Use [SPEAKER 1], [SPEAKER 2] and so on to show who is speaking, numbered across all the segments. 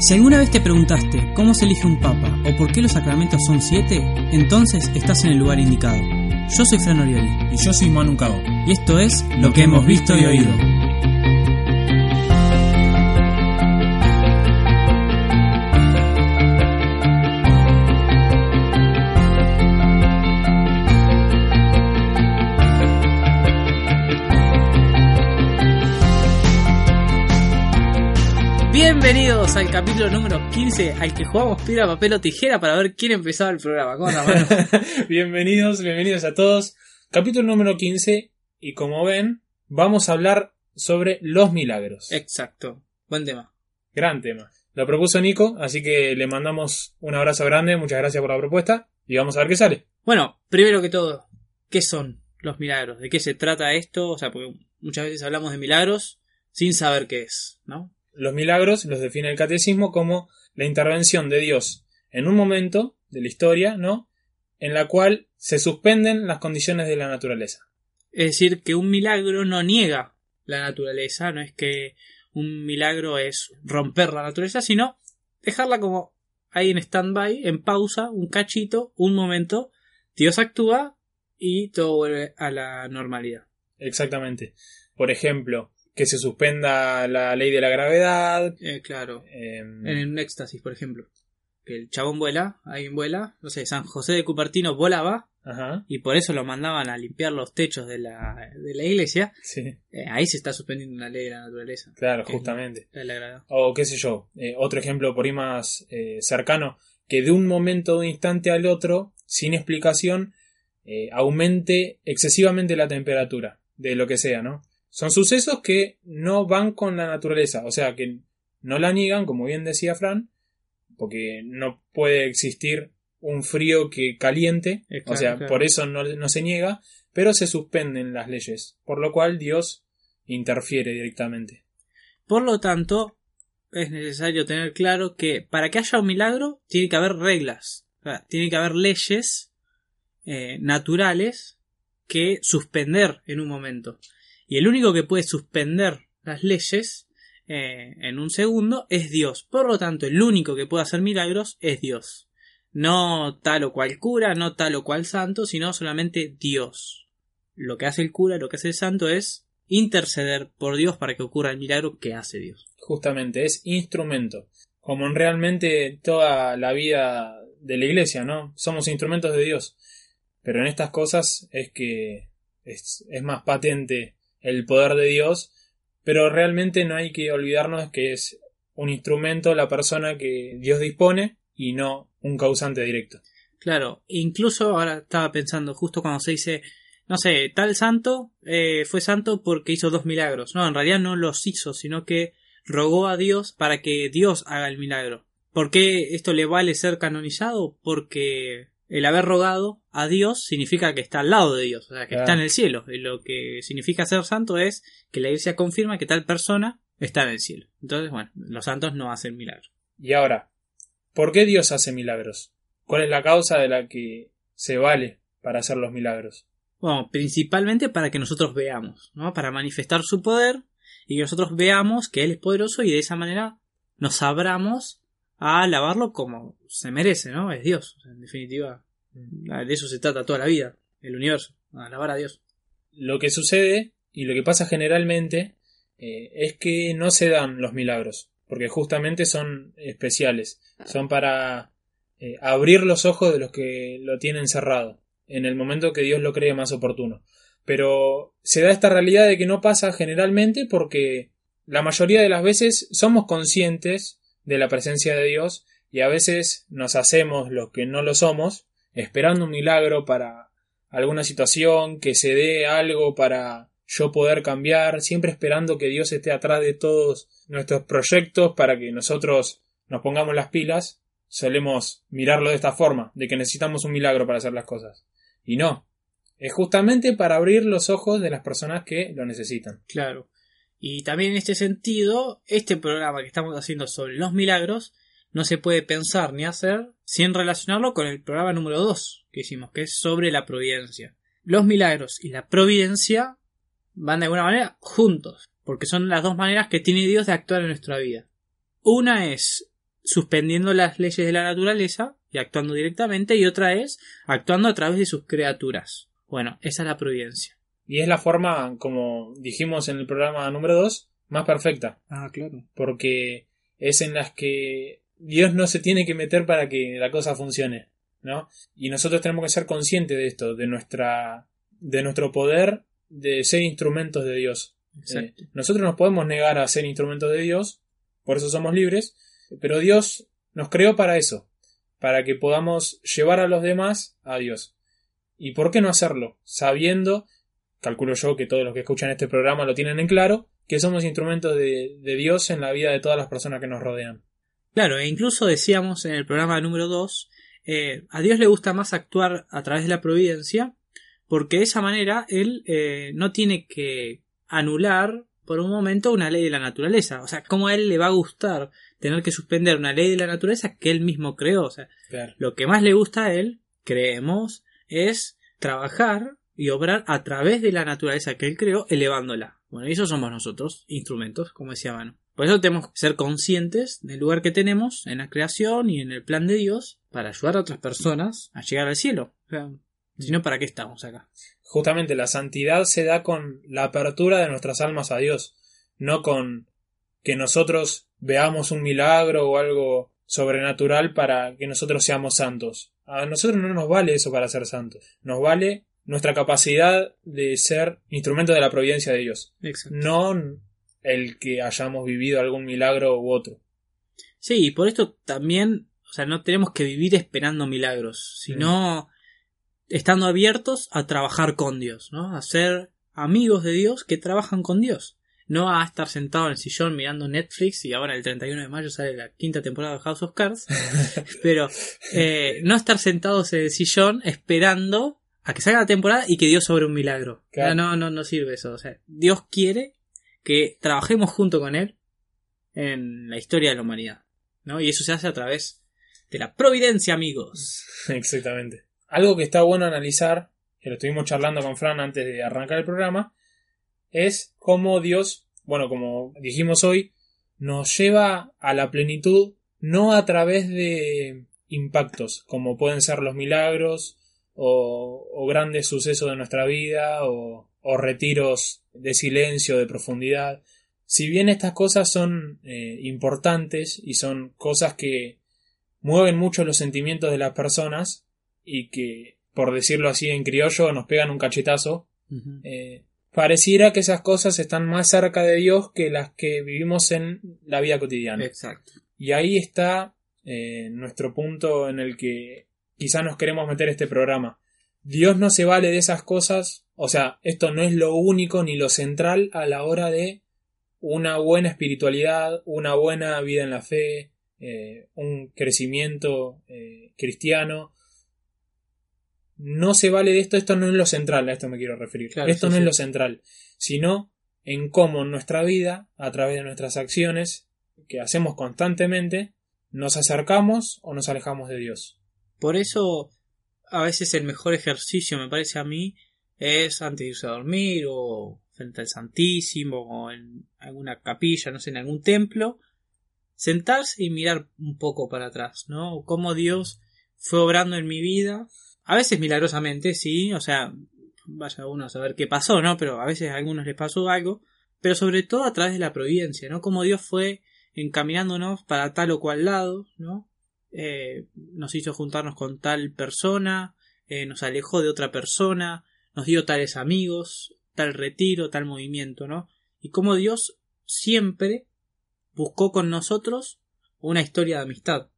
[SPEAKER 1] si alguna vez te preguntaste cómo se elige un papa o por qué los sacramentos son siete, entonces estás en el lugar indicado. Yo soy Fran Orioli.
[SPEAKER 2] Y yo soy Manu Cabo.
[SPEAKER 1] Y esto es Lo que hemos visto y oído. Bienvenidos al capítulo número 15 al que jugamos piedra, papel o tijera para ver quién empezaba el programa. ¿Cómo
[SPEAKER 2] bienvenidos, bienvenidos a todos. Capítulo número 15 y como ven, vamos a hablar sobre los milagros.
[SPEAKER 1] Exacto, buen tema.
[SPEAKER 2] Gran tema. Lo propuso Nico, así que le mandamos un abrazo grande, muchas gracias por la propuesta y vamos a ver qué sale.
[SPEAKER 1] Bueno, primero que todo, ¿qué son los milagros? ¿De qué se trata esto? O sea, porque muchas veces hablamos de milagros sin saber qué es, ¿no?
[SPEAKER 2] Los milagros los define el catecismo como la intervención de Dios en un momento de la historia, ¿no? En la cual se suspenden las condiciones de la naturaleza.
[SPEAKER 1] Es decir, que un milagro no niega la naturaleza, no es que un milagro es romper la naturaleza, sino dejarla como ahí en stand-by, en pausa, un cachito, un momento, Dios actúa y todo vuelve a la normalidad.
[SPEAKER 2] Exactamente. Por ejemplo, que se suspenda la ley de la gravedad.
[SPEAKER 1] Eh, claro. Em, en un éxtasis, por ejemplo. Que el chabón vuela, alguien vuela, no sé, San José de Cupertino volaba. Ajá. Y por eso lo mandaban a limpiar los techos de la, de la iglesia. Sí. Eh, ahí se está suspendiendo una ley de la naturaleza.
[SPEAKER 2] Claro, justamente. o qué sé yo, eh, otro ejemplo por ahí más cercano, que de un momento, de un instante al otro, sin explicación, aumente excesivamente la temperatura de lo que sea, ¿no? Son sucesos que no van con la naturaleza, o sea, que no la niegan, como bien decía Fran, porque no puede existir un frío que caliente, o sea, por eso no, no se niega, pero se suspenden las leyes, por lo cual Dios interfiere directamente.
[SPEAKER 1] Por lo tanto, es necesario tener claro que para que haya un milagro tiene que haber reglas, tiene que haber leyes eh, naturales que suspender en un momento. Y el único que puede suspender las leyes eh, en un segundo es Dios. Por lo tanto, el único que puede hacer milagros es Dios. No tal o cual cura, no tal o cual santo, sino solamente Dios. Lo que hace el cura, lo que hace el santo es interceder por Dios para que ocurra el milagro que hace Dios.
[SPEAKER 2] Justamente, es instrumento. Como en realmente toda la vida de la iglesia, ¿no? Somos instrumentos de Dios. Pero en estas cosas es que es, es más patente el poder de Dios, pero realmente no hay que olvidarnos que es un instrumento la persona que Dios dispone y no un causante directo.
[SPEAKER 1] Claro, incluso ahora estaba pensando justo cuando se dice, no sé, tal santo eh, fue santo porque hizo dos milagros. No, en realidad no los hizo, sino que rogó a Dios para que Dios haga el milagro. ¿Por qué esto le vale ser canonizado? Porque el haber rogado a Dios significa que está al lado de Dios, o sea, que está en el cielo. Y lo que significa ser santo es que la iglesia confirma que tal persona está en el cielo. Entonces, bueno, los santos no hacen milagros.
[SPEAKER 2] Y ahora, ¿por qué Dios hace milagros? ¿Cuál es la causa de la que se vale para hacer los milagros?
[SPEAKER 1] Bueno, principalmente para que nosotros veamos, ¿no? Para manifestar su poder y que nosotros veamos que Él es poderoso y de esa manera nos abramos a alabarlo como se merece, ¿no? Es Dios, en definitiva. De eso se trata toda la vida, el universo, alabar a Dios.
[SPEAKER 2] Lo que sucede y lo que pasa generalmente eh, es que no se dan los milagros, porque justamente son especiales, son para eh, abrir los ojos de los que lo tienen cerrado, en el momento que Dios lo cree más oportuno. Pero se da esta realidad de que no pasa generalmente porque la mayoría de las veces somos conscientes de la presencia de Dios y a veces nos hacemos los que no lo somos, esperando un milagro para alguna situación, que se dé algo para yo poder cambiar, siempre esperando que Dios esté atrás de todos nuestros proyectos para que nosotros nos pongamos las pilas, solemos mirarlo de esta forma, de que necesitamos un milagro para hacer las cosas. Y no, es justamente para abrir los ojos de las personas que lo necesitan.
[SPEAKER 1] Claro. Y también en este sentido, este programa que estamos haciendo sobre los milagros no se puede pensar ni hacer sin relacionarlo con el programa número 2 que hicimos, que es sobre la providencia. Los milagros y la providencia van de alguna manera juntos, porque son las dos maneras que tiene Dios de actuar en nuestra vida. Una es suspendiendo las leyes de la naturaleza y actuando directamente, y otra es actuando a través de sus criaturas. Bueno, esa es la providencia.
[SPEAKER 2] Y es la forma, como dijimos en el programa número 2, más perfecta.
[SPEAKER 1] Ah, claro.
[SPEAKER 2] Porque es en las que Dios no se tiene que meter para que la cosa funcione, ¿no? Y nosotros tenemos que ser conscientes de esto, de nuestra de nuestro poder de ser instrumentos de Dios. Eh, nosotros nos podemos negar a ser instrumentos de Dios, por eso somos libres, pero Dios nos creó para eso, para que podamos llevar a los demás a Dios. ¿Y por qué no hacerlo? Sabiendo, calculo yo que todos los que escuchan este programa lo tienen en claro, que somos instrumentos de, Dios en la vida de todas las personas que nos rodean.
[SPEAKER 1] Claro, e incluso decíamos en el programa número 2, eh, a Dios le gusta más actuar a través de la providencia porque de esa manera él eh, no tiene que anular por un momento una ley de la naturaleza. O sea, ¿cómo a él le va a gustar tener que suspender una ley de la naturaleza que él mismo creó? O sea, lo que más le gusta a él, creemos, es trabajar y obrar a través de la naturaleza que él creó, elevándola. Bueno, y eso somos nosotros, instrumentos, como decía Manu. Por eso tenemos que ser conscientes del lugar que tenemos en la creación y en el plan de Dios para ayudar a otras personas a llegar al cielo. O sea, si no, ¿para qué estamos acá?
[SPEAKER 2] Justamente la santidad se da con la apertura de nuestras almas a Dios, no con que nosotros veamos un milagro o algo sobrenatural para que nosotros seamos santos. A nosotros no nos vale eso para ser santos. Nos vale nuestra capacidad de ser instrumento de la providencia de Dios. No el que hayamos vivido algún milagro u otro.
[SPEAKER 1] Sí, y por esto también, o sea, no tenemos que vivir esperando milagros, sino estando abiertos a trabajar con Dios, ¿no? A ser amigos de Dios que trabajan con Dios. No a estar sentado en el sillón mirando Netflix y ahora el 31 de mayo sale la quinta temporada de House of Cards. pero eh, no estar sentados en el sillón esperando a que salga la temporada y que Dios sobre un milagro. No, no, no, no sirve eso. O sea, Dios quiere que trabajemos junto con Él en la historia de la humanidad. ¿no? Y eso se hace a través de la providencia, amigos.
[SPEAKER 2] Exactamente. Algo que está bueno analizar, que lo estuvimos charlando con Fran antes de arrancar el programa, es cómo Dios, bueno, como dijimos hoy, nos lleva a la plenitud no a través de impactos, como pueden ser los milagros o, grandes sucesos de nuestra vida o, retiros de silencio, de profundidad. Si bien estas cosas son eh, importantes y son cosas que mueven mucho los sentimientos de las personas, y que, por decirlo así en criollo, nos pegan un cachetazo, eh, pareciera que esas cosas están más cerca de Dios que las que vivimos en la vida cotidiana.
[SPEAKER 1] Exacto.
[SPEAKER 2] Y ahí está eh, nuestro punto en el que quizá nos queremos meter este programa. Dios no se vale de esas cosas, o sea, esto no es lo único ni lo central a la hora de una buena espiritualidad, una buena vida en la fe, eh, un crecimiento cristiano, no se vale de esto, esto no es lo central, a esto me quiero referir. esto no es lo central, sino en cómo nuestra vida, a través de nuestras acciones que hacemos constantemente, nos acercamos o nos alejamos de Dios.
[SPEAKER 1] Por eso, a veces el mejor ejercicio, me parece a mí, es antes de irse a dormir o frente al Santísimo o en alguna capilla, no sé, en algún templo, sentarse y mirar un poco para atrás, ¿no? Cómo Dios fue obrando en mi vida a veces milagrosamente, sí, o sea, vaya uno a saber qué pasó, ¿no? Pero a veces a algunos les pasó algo, pero sobre todo a través de la providencia, ¿no? Como Dios fue encaminándonos para tal o cual lado, ¿no? Eh, nos hizo juntarnos con tal persona, eh, nos alejó de otra persona, nos dio tales amigos, tal retiro, tal movimiento, ¿no? Y como Dios siempre buscó con nosotros una historia de amistad.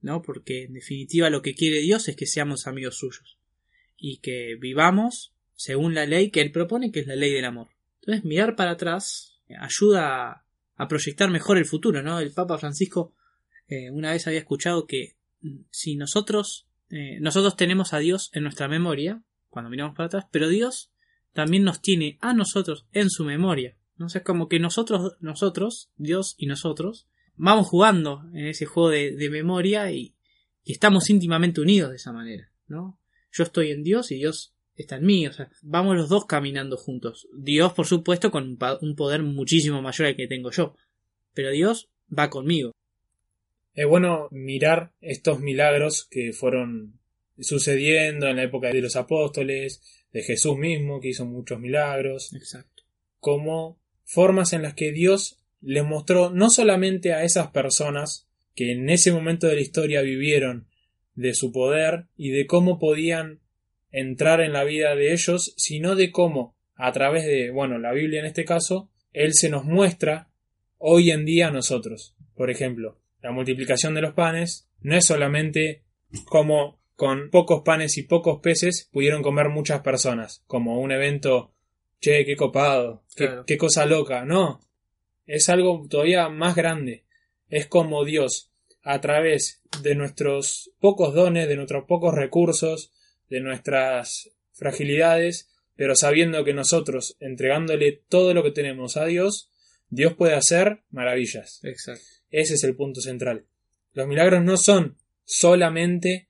[SPEAKER 1] ¿no? Porque en definitiva lo que quiere Dios es que seamos amigos suyos y que vivamos según la ley que él propone, que es la ley del amor. Entonces, mirar para atrás ayuda a, proyectar mejor el futuro, ¿no? El Papa Francisco eh, una vez había escuchado que mm, si nosotros, eh, nosotros tenemos a Dios en nuestra memoria, cuando miramos para atrás, pero Dios también nos tiene a nosotros en su memoria. ¿no? es como que nosotros, nosotros, Dios y nosotros, vamos jugando en ese juego de, memoria y, estamos íntimamente unidos de esa manera, ¿no? Yo estoy en Dios y Dios está en mí, o sea, vamos los dos caminando juntos. Dios, por supuesto, con un poder muchísimo mayor al que tengo yo, pero Dios va conmigo.
[SPEAKER 2] Es bueno mirar estos milagros que fueron sucediendo en la época de los apóstoles, de Jesús mismo, que hizo muchos milagros.
[SPEAKER 1] Exacto.
[SPEAKER 2] Como formas en las que Dios le mostró no solamente a esas personas que en ese momento de la historia vivieron de su poder y de cómo podían entrar en la vida de ellos, sino de cómo, a través de, bueno, la Biblia en este caso, Él se nos muestra hoy en día a nosotros. Por ejemplo, la multiplicación de los panes no es solamente como con pocos panes y pocos peces pudieron comer muchas personas, como un evento, che, qué copado, qué, cosa loca, no, es algo todavía más grande, es como Dios, a través de nuestros pocos dones, de nuestros pocos recursos, de nuestras fragilidades, pero sabiendo que nosotros, entregándole todo lo que tenemos a Dios, Dios puede hacer maravillas.
[SPEAKER 1] Exacto.
[SPEAKER 2] Ese es el punto central. Los milagros no son solamente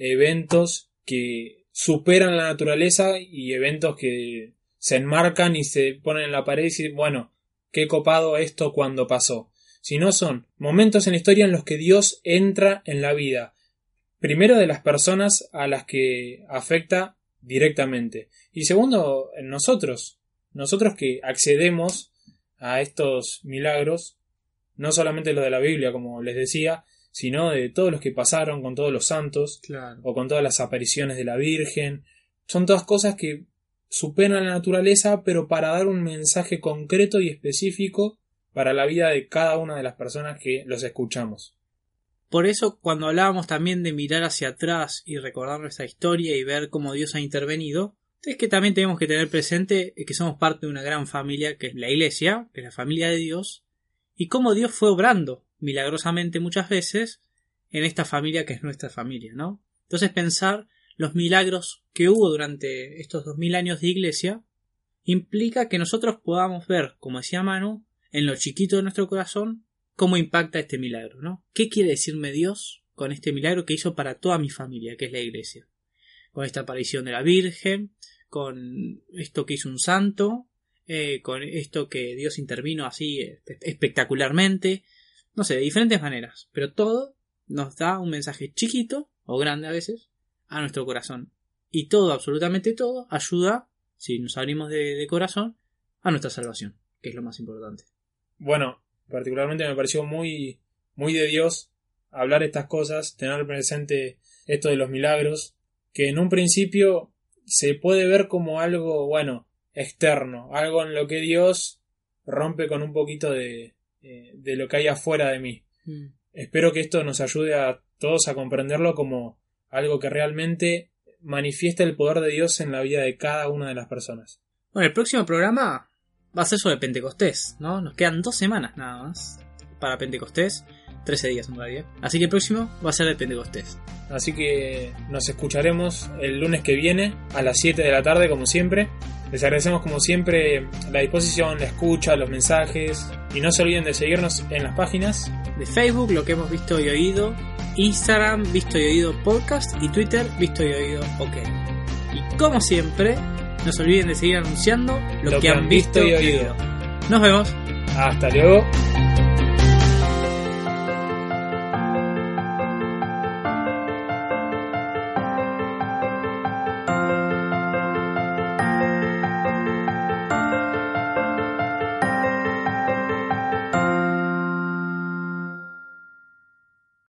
[SPEAKER 2] eventos que superan la naturaleza y eventos que se enmarcan y se ponen en la pared y dicen, bueno, qué copado esto cuando pasó. Sino son momentos en la historia en los que Dios entra en la vida, primero de las personas a las que afecta directamente. Y segundo, en nosotros, nosotros que accedemos a estos milagros, no solamente lo de la Biblia, como les decía, sino de todos los que pasaron con todos los santos, o con todas las apariciones de la Virgen. Son todas cosas que superan la naturaleza, pero para dar un mensaje concreto y específico para la vida de cada una de las personas que los escuchamos.
[SPEAKER 1] Por eso, cuando hablábamos también de mirar hacia atrás y recordar nuestra historia y ver cómo Dios ha intervenido, es que también tenemos que tener presente que somos parte de una gran familia, que es la Iglesia, que es la familia de Dios, y cómo Dios fue obrando milagrosamente muchas veces en esta familia que es nuestra familia, ¿no? Entonces pensar los milagros que hubo durante estos dos mil años de iglesia implica que nosotros podamos ver, como decía Manu, en lo chiquito de nuestro corazón, cómo impacta este milagro, ¿no? ¿Qué quiere decirme Dios con este milagro que hizo para toda mi familia, que es la iglesia? Con esta aparición de la Virgen, con esto que hizo un santo, eh, con esto que Dios intervino así espectacularmente, no sé, de diferentes maneras, pero todo nos da un mensaje chiquito o grande a veces a nuestro corazón. Y todo, absolutamente todo, ayuda, si nos abrimos de, corazón, a nuestra salvación, que es lo más importante.
[SPEAKER 2] Bueno, particularmente me pareció muy, muy de Dios hablar estas cosas, tener presente esto de los milagros, que en un principio se puede ver como algo, bueno, externo, algo en lo que Dios rompe con un poquito de, eh, de lo que hay afuera de mí. Mm. Espero que esto nos ayude a todos a comprenderlo como algo que realmente manifiesta el poder de Dios en la vida de cada una de las personas.
[SPEAKER 1] Bueno, el próximo programa va a ser sobre Pentecostés, ¿no? Nos quedan dos semanas nada más para Pentecostés, 13 días en realidad. Así que el próximo va a ser de Pentecostés.
[SPEAKER 2] Así que nos escucharemos el lunes que viene a las 7 de la tarde como siempre. Les agradecemos como siempre la disposición, la escucha, los mensajes y no se olviden de seguirnos en las páginas
[SPEAKER 1] de Facebook, lo que hemos visto y oído, Instagram, visto y oído podcast y Twitter, visto y oído ok. Y como siempre, no se olviden de seguir anunciando lo, que, han visto y oído. Nos vemos.
[SPEAKER 2] Hasta luego.